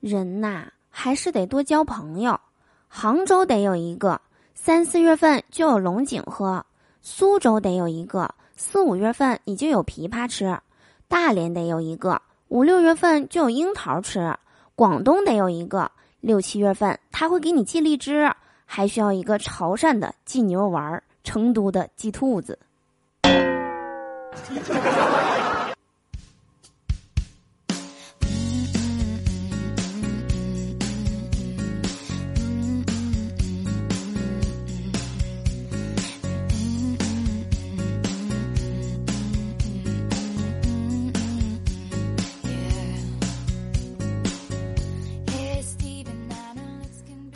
人呐，还是得多交朋友。杭州得有一个，三四月份就有龙井喝；苏州得有一个，四五月份你就有枇杷吃；大连得有一个，五六月份就有樱桃吃；广东得有一个，六七月份他会给你寄荔枝，还需要一个潮汕的寄牛丸，成都的寄兔子。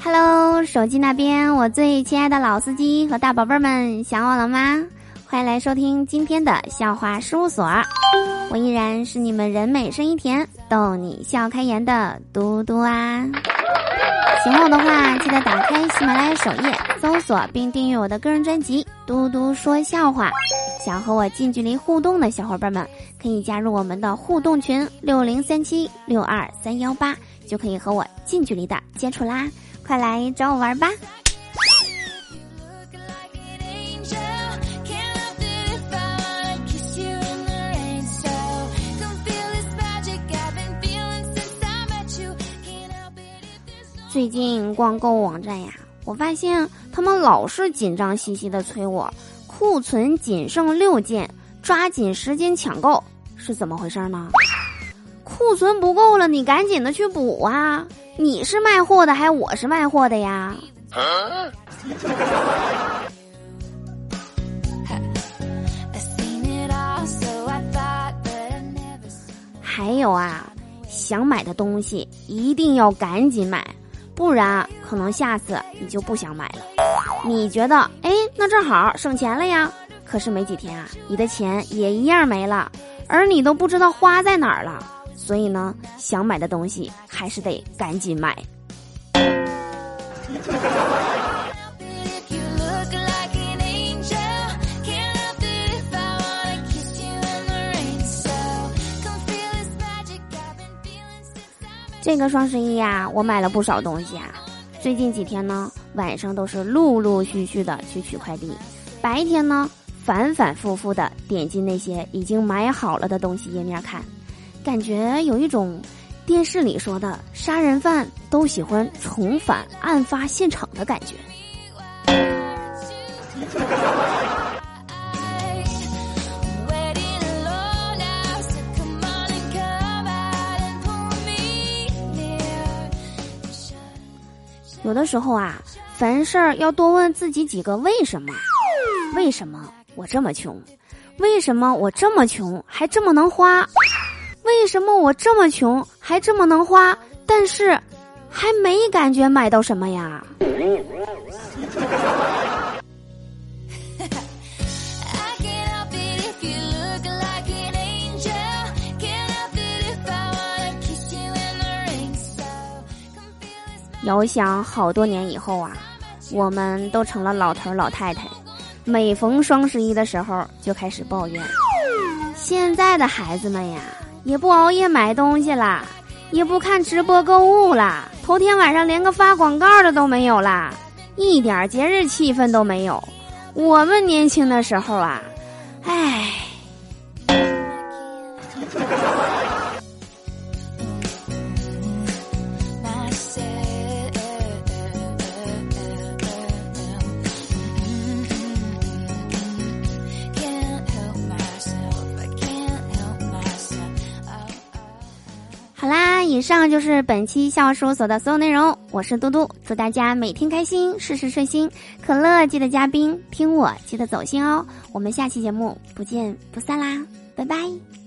Hello，手机那边，我最亲爱的老司机和大宝贝儿们，想我了吗？欢迎来收听今天的笑话事务所，我依然是你们人美声音甜、逗你笑开颜的嘟嘟啊！喜欢我的话，记得打开喜马拉雅首页，搜索并订阅我的个人专辑《嘟嘟说笑话》。想和我近距离互动的小伙伴们，可以加入我们的互动群六零三七六二三幺八，就可以和我近距离的接触啦！快来找我玩吧！最近逛购物网站呀，我发现他们老是紧张兮兮的催我，库存仅剩六件，抓紧时间抢购，是怎么回事呢？库存不够了，你赶紧的去补啊！你是卖货的，还是我是卖货的呀？还有啊，想买的东西一定要赶紧买。不然，可能下次你就不想买了。你觉得，哎，那正好省钱了呀。可是没几天啊，你的钱也一样没了，而你都不知道花在哪儿了。所以呢，想买的东西还是得赶紧买。这个双十一呀，我买了不少东西啊。最近几天呢，晚上都是陆陆续续的去取快递，白天呢反反复复的点进那些已经买好了的东西页面看，感觉有一种电视里说的杀人犯都喜欢重返案发现场的感觉。有的时候啊，凡事要多问自己几个为什么？为什么我这么穷？为什么我这么穷还这么能花？为什么我这么穷还这么能花？但是还没感觉买到什么呀？遥想好多年以后啊，我们都成了老头老太太，每逢双十一的时候就开始抱怨。现在的孩子们呀，也不熬夜买东西啦，也不看直播购物啦，头天晚上连个发广告的都没有啦，一点节日气氛都没有。我们年轻的时候啊，唉。以上就是本期笑话事务所的所有内容。我是嘟嘟，祝大家每天开心，事事顺心。可乐记得加冰，听我记得走心哦。我们下期节目不见不散啦，拜拜。